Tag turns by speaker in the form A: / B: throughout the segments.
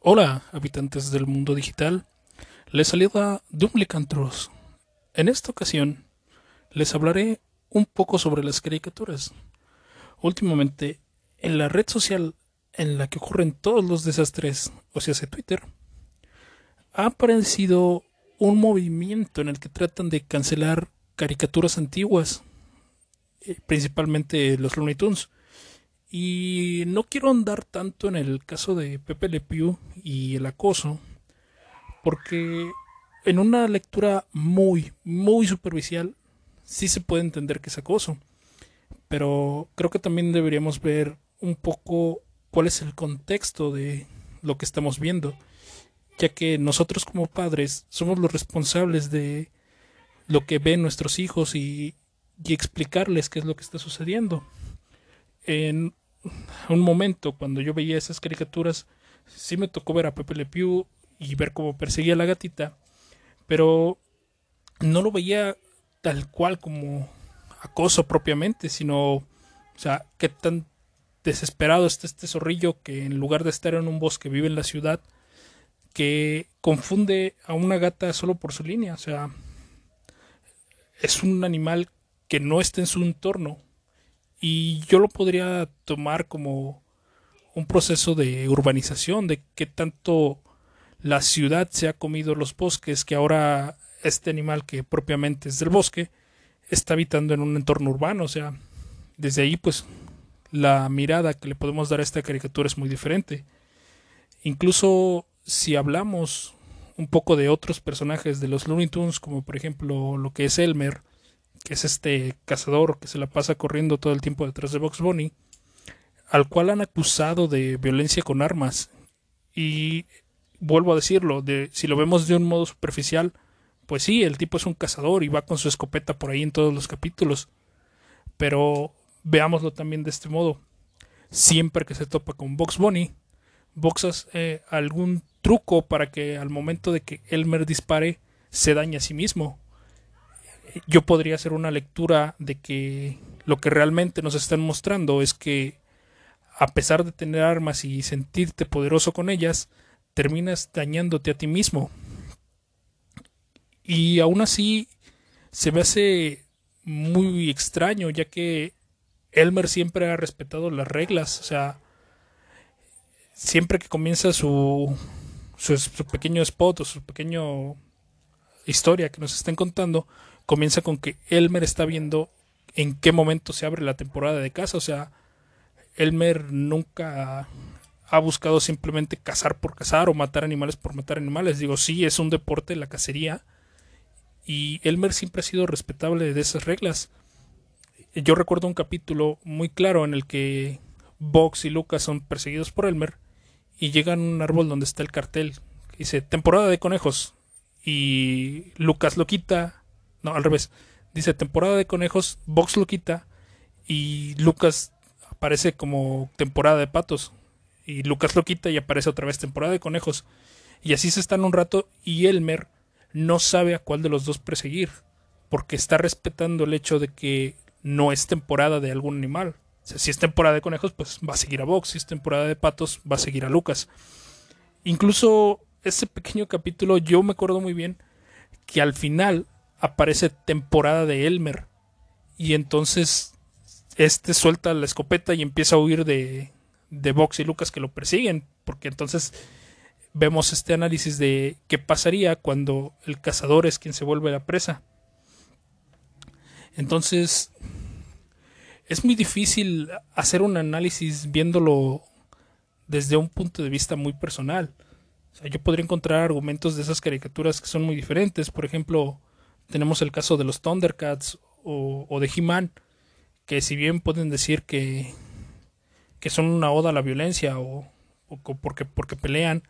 A: Hola, habitantes del mundo digital. Les saluda Dumlicantros. En esta ocasión les hablaré un poco sobre las caricaturas. Últimamente, en la red social en la que ocurren todos los desastres, o sea, Twitter, ha aparecido un movimiento en el que tratan de cancelar caricaturas antiguas, eh, principalmente los Looney Tunes. Y no quiero andar tanto en el caso de Pepe Le Pew y el acoso, porque en una lectura muy, muy superficial sí se puede entender que es acoso. Pero creo que también deberíamos ver un poco cuál es el contexto de lo que estamos viendo, ya que nosotros como padres somos los responsables de lo que ven nuestros hijos y, y explicarles qué es lo que está sucediendo. En un momento cuando yo veía esas caricaturas, sí me tocó ver a Pepe Le Pew y ver cómo perseguía a la gatita, pero no lo veía tal cual como acoso propiamente, sino, o sea, qué tan desesperado está este zorrillo que en lugar de estar en un bosque vive en la ciudad, que confunde a una gata solo por su línea, o sea, es un animal que no está en su entorno, y yo lo podría tomar como un proceso de urbanización, de qué tanto la ciudad se ha comido los bosques, que ahora este animal que propiamente es del bosque está habitando en un entorno urbano. O sea, desde ahí pues la mirada que le podemos dar a esta caricatura es muy diferente. Incluso si hablamos un poco de otros personajes de los Looney Tunes, como por ejemplo lo que es Elmer, que es este cazador que se la pasa corriendo todo el tiempo detrás de Box Bunny, al cual han acusado de violencia con armas. Y vuelvo a decirlo, de, si lo vemos de un modo superficial, pues sí, el tipo es un cazador y va con su escopeta por ahí en todos los capítulos. Pero veámoslo también de este modo. Siempre que se topa con Box Bunny, boxas eh, algún truco para que al momento de que Elmer dispare se dañe a sí mismo yo podría hacer una lectura de que lo que realmente nos están mostrando es que a pesar de tener armas y sentirte poderoso con ellas, terminas dañándote a ti mismo. Y aún así se me hace muy extraño, ya que Elmer siempre ha respetado las reglas, o sea, siempre que comienza su, su, su pequeño spot o su pequeño historia que nos estén contando, comienza con que Elmer está viendo en qué momento se abre la temporada de caza. O sea, Elmer nunca ha buscado simplemente cazar por cazar o matar animales por matar animales. Digo, sí, es un deporte la cacería. Y Elmer siempre ha sido respetable de esas reglas. Yo recuerdo un capítulo muy claro en el que Box y Lucas son perseguidos por Elmer y llegan a un árbol donde está el cartel que dice temporada de conejos y Lucas lo quita no, al revés. Dice temporada de conejos, Box lo quita y Lucas aparece como temporada de patos. Y Lucas lo quita y aparece otra vez temporada de conejos. Y así se están un rato y Elmer no sabe a cuál de los dos perseguir. Porque está respetando el hecho de que no es temporada de algún animal. Si es temporada de conejos, pues va a seguir a Box. Si es temporada de patos, va a seguir a Lucas. Incluso ese pequeño capítulo yo me acuerdo muy bien que al final aparece temporada de Elmer. Y entonces este suelta la escopeta y empieza a huir de, de Vox y Lucas que lo persiguen. Porque entonces vemos este análisis de qué pasaría cuando el cazador es quien se vuelve la presa. Entonces es muy difícil hacer un análisis viéndolo desde un punto de vista muy personal. Yo podría encontrar argumentos de esas caricaturas que son muy diferentes. Por ejemplo, tenemos el caso de los Thundercats o, de He-Man, que si bien pueden decir que, que son una oda a la violencia o, porque, porque pelean,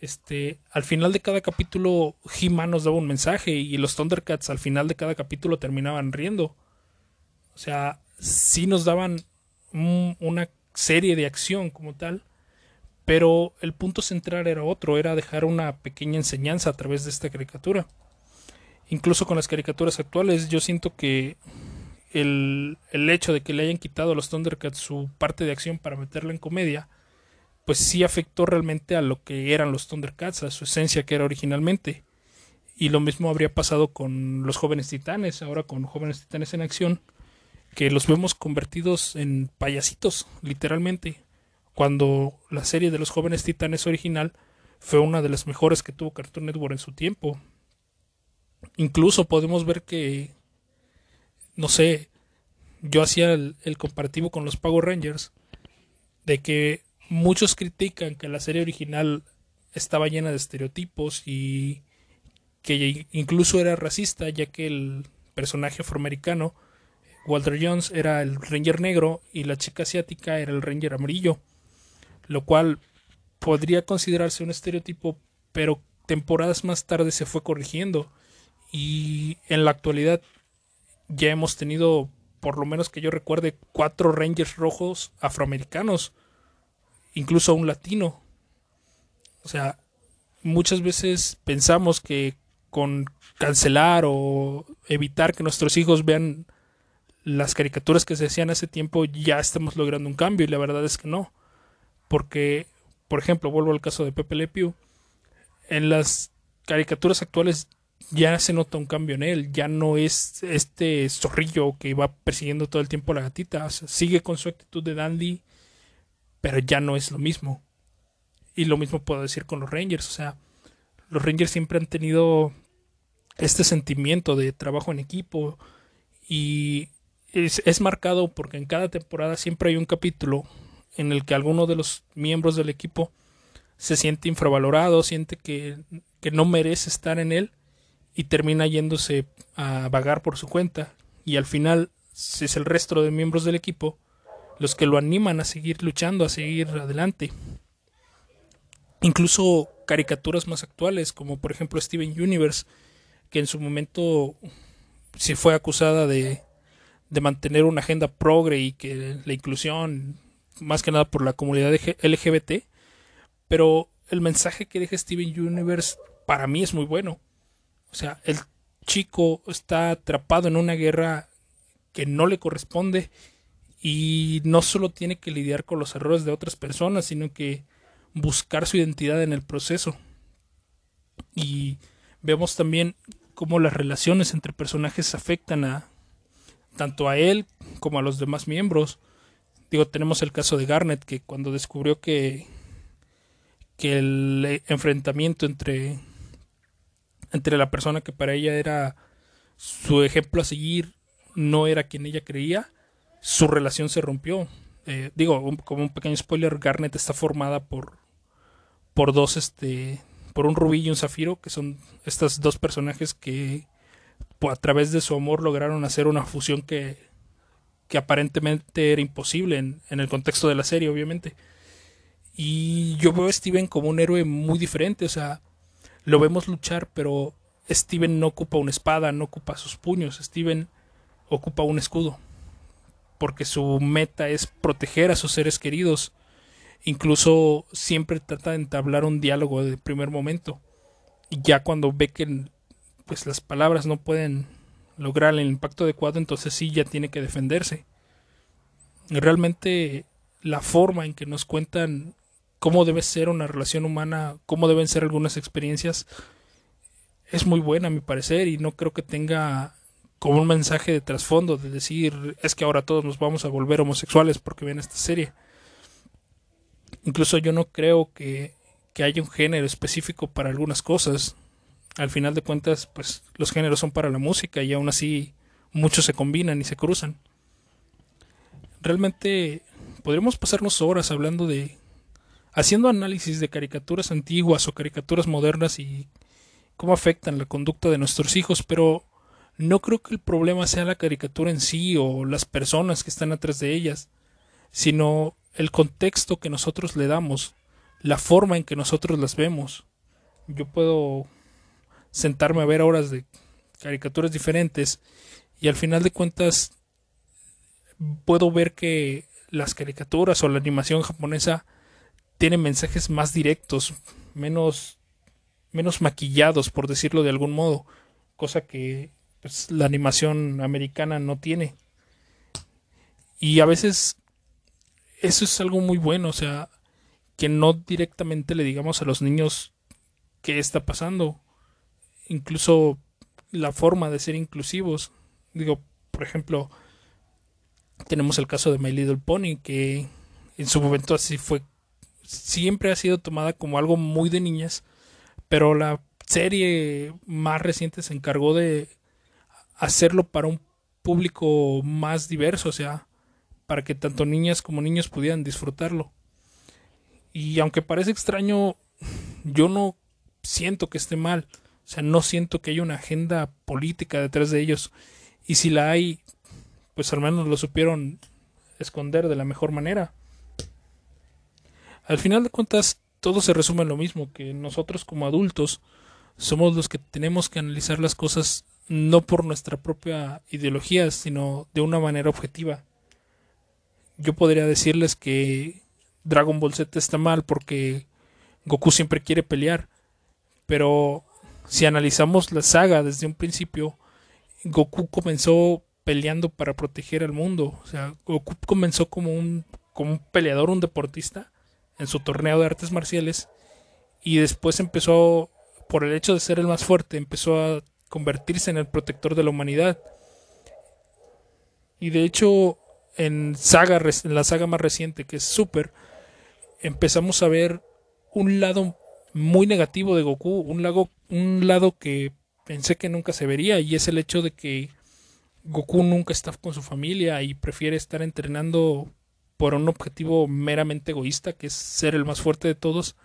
A: este, al final de cada capítulo He-Man nos daba un mensaje y los Thundercats al final de cada capítulo terminaban riendo. O sea, sí nos daban una serie de acción como tal, pero el punto central era otro, era dejar una pequeña enseñanza a través de esta caricatura incluso con las caricaturas actuales, yo siento que el, el, hecho de que le hayan quitado a los Thundercats su parte de acción para meterla en comedia pues sí afectó realmente a lo que eran los Thundercats, a su esencia que era originalmente. Y lo mismo habría pasado con los jóvenes titanes, ahora con jóvenes titanes en acción, que los vemos convertidos en payasitos, literalmente, cuando la serie de los jóvenes titanes original fue una de las mejores que tuvo Cartoon Network en su tiempo. Incluso podemos ver que, no sé, yo hacía el, comparativo con los Power Rangers, de que muchos critican que la serie original estaba llena de estereotipos y que incluso era racista, ya que el personaje afroamericano, Walter Jones, era el Ranger negro y la chica asiática era el Ranger amarillo, lo cual podría considerarse un estereotipo, pero temporadas más tarde se fue corrigiendo y en la actualidad ya hemos tenido, por lo menos que yo recuerde, cuatro Rangers rojos afroamericanos, incluso un latino. O sea, muchas veces pensamos que con cancelar o evitar que nuestros hijos vean las caricaturas que se hacían hace tiempo ya estamos logrando un cambio y la verdad es que no. Porque, por ejemplo, vuelvo al caso de Pepe Le Pew, en las caricaturas actuales ya se nota un cambio en él, ya no es este zorrillo que va persiguiendo todo el tiempo a la gatita, sigue con su actitud de dandy, pero ya no es lo mismo. Y lo mismo puedo decir con los Rangers, o sea, los Rangers siempre han tenido este sentimiento de trabajo en equipo y es, marcado porque en cada temporada siempre hay un capítulo en el que alguno de los miembros del equipo se siente infravalorado, siente que, que no merece estar en él y termina yéndose a vagar por su cuenta y al final es el resto de miembros del equipo los que lo animan a seguir luchando, a seguir adelante. Incluso caricaturas más actuales, como por ejemplo Steven Universe, que en su momento se fue acusada de, de mantener una agenda progre y que la inclusión, más que nada por la comunidad LGBT, pero el mensaje que deja Steven Universe para mí es muy bueno. O sea, el chico está atrapado en una guerra que no le corresponde y no solo tiene que lidiar con los errores de otras personas, sino que buscar su identidad en el proceso. Y vemos también cómo las relaciones entre personajes afectan a tanto a él como a los demás miembros. Digo, tenemos el caso de Garnet que cuando descubrió que que el enfrentamiento entre entre la persona que para ella era su ejemplo a seguir no era quien ella creía, su relación se rompió. Eh, digo, como un pequeño spoiler, Garnet está formada por por dos este por un rubí y un zafiro, que son estos dos personajes que a través de su amor lograron hacer una fusión que, que aparentemente era imposible en, en, el contexto de la serie, obviamente. Y yo veo a Steven como un héroe muy diferente, o sea, lo vemos luchar, pero Steven no ocupa una espada, no ocupa sus puños, Steven ocupa un escudo, porque su meta es proteger a sus seres queridos Incluso siempre trata de entablar un diálogo de primer momento. Y ya cuando ve que pues las palabras no pueden lograr el impacto adecuado, entonces sí ya tiene que defenderse. realmente la forma en que nos cuentan cómo debe ser una relación humana, cómo deben ser algunas experiencias, es muy buena a mi parecer y no creo que tenga como un mensaje de trasfondo de decir es que ahora todos nos vamos a volver homosexuales porque ven esta serie. Incluso yo no creo que, que haya un género específico para algunas cosas. Al final de cuentas, pues los géneros son para la música y aún así muchos se combinan y se cruzan. Realmente podríamos pasarnos horas hablando de haciendo análisis de caricaturas antiguas o caricaturas modernas y cómo afectan la conducta de nuestros hijos, pero no creo que el problema sea la caricatura en sí o las personas que están atrás de ellas, sino el contexto que nosotros le damos, la forma en que nosotros las vemos. Yo puedo sentarme a ver horas de caricaturas diferentes y al final de cuentas puedo ver que las caricaturas o la animación japonesa tienen mensajes más directos, menos menos maquillados por decirlo de algún modo, cosa que pues, la animación americana no tiene. Y a veces eso es algo muy bueno, o sea, que no directamente le digamos a los niños qué está pasando. Incluso la forma de ser inclusivos. Digo, por ejemplo, tenemos el caso de My Little Pony, que en su momento así fue, siempre ha sido tomada como algo muy de niñas, pero la serie más reciente se encargó de hacerlo para un público más diverso, o sea, para que tanto niñas como niños pudieran disfrutarlo. Y aunque parece extraño, yo no siento que esté mal. O sea, no siento que haya una agenda política detrás de ellos. Y si la hay, pues al menos lo supieron esconder de la mejor manera. Al final de cuentas, todo se resume en lo mismo, que nosotros como adultos somos los que tenemos que analizar las cosas no por nuestra propia ideología, sino de una manera objetiva. Yo podría decirles que Dragon Ball Z está mal porque Goku siempre quiere pelear, pero si analizamos la saga desde un principio, Goku comenzó peleando para proteger al mundo. O sea, Goku comenzó como un, como un peleador, un deportista en su torneo de artes marciales y después empezó, por el hecho de ser el más fuerte, empezó a convertirse en el protector de la humanidad. Y de hecho, en, saga, en la saga más reciente, que es Super, empezamos a ver un lado muy negativo de Goku, un un lado que pensé que nunca se vería, y es el hecho de que Goku nunca está con su familia y prefiere estar entrenando por un objetivo meramente egoísta, que es ser el más fuerte de todos,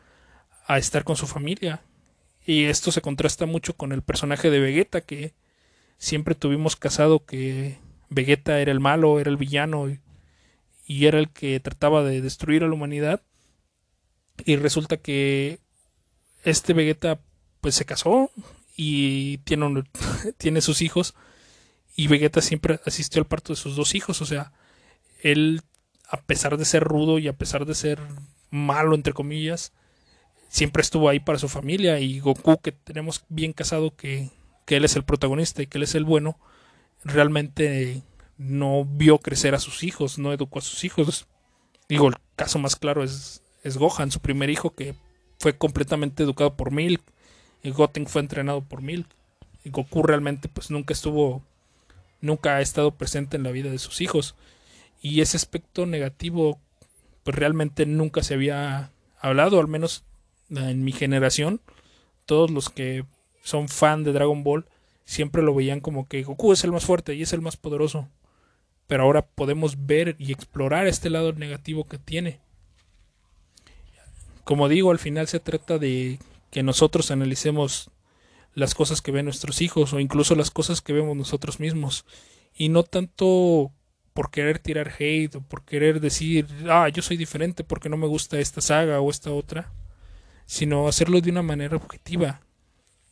A: a estar con su familia. Y esto se contrasta mucho con el personaje de Vegeta, que siempre tuvimos casado que Vegeta era el malo, era el villano y, era el que trataba de destruir a la humanidad. Y resulta que este Vegeta pues se casó y tiene, tiene sus hijos y Vegeta siempre asistió al parto de sus dos hijos, o sea, él a pesar de ser rudo y a pesar de ser malo entre comillas, siempre estuvo ahí para su familia y Goku que tenemos bien casado que, que él es el protagonista y que él es el bueno, realmente no vio crecer a sus hijos, no educó a sus hijos. Digo, el caso más claro es, es Gohan, su primer hijo que fue completamente educado por Milk. Y Goten fue entrenado por Milk. Y Goku realmente pues nunca estuvo, nunca ha estado presente en la vida de sus hijos. Y ese aspecto negativo pues realmente nunca se había hablado, al menos en mi generación. Todos los que son fan de Dragon Ball siempre lo veían como que Goku es el más fuerte y es el más poderoso. Pero ahora podemos ver y explorar este lado negativo que tiene como digo, al final se trata de que nosotros analicemos las cosas que ven nuestros hijos o incluso las cosas que vemos nosotros mismos y no tanto por querer tirar hate o por querer decir, ah, yo soy diferente porque no me gusta esta saga o esta otra, sino hacerlo de una manera objetiva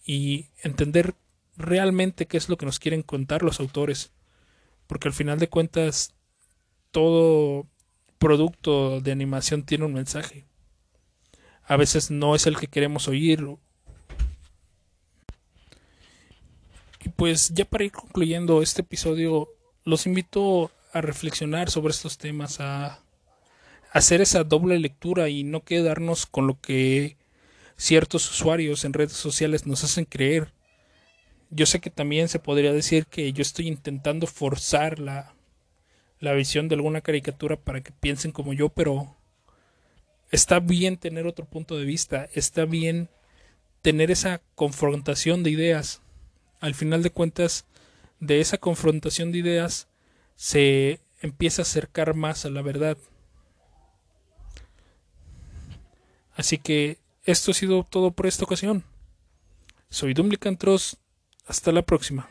A: y entender realmente qué es lo que nos quieren contar los autores, porque al final de cuentas todo producto de animación tiene un mensaje a veces no es el que queremos oír. Y pues ya para ir concluyendo este episodio, los invito a reflexionar sobre estos temas, a hacer esa doble lectura y no quedarnos con lo que ciertos usuarios en redes sociales nos hacen creer. Yo sé que también se podría decir que yo estoy intentando forzar la, la visión de alguna caricatura para que piensen como yo, pero está bien tener otro punto de vista, está bien tener esa confrontación de ideas. Al final de cuentas, de esa confrontación de ideas se empieza a acercar más a la verdad. Así que esto ha sido todo por esta ocasión. Soy Dumlicantros. Hasta la próxima.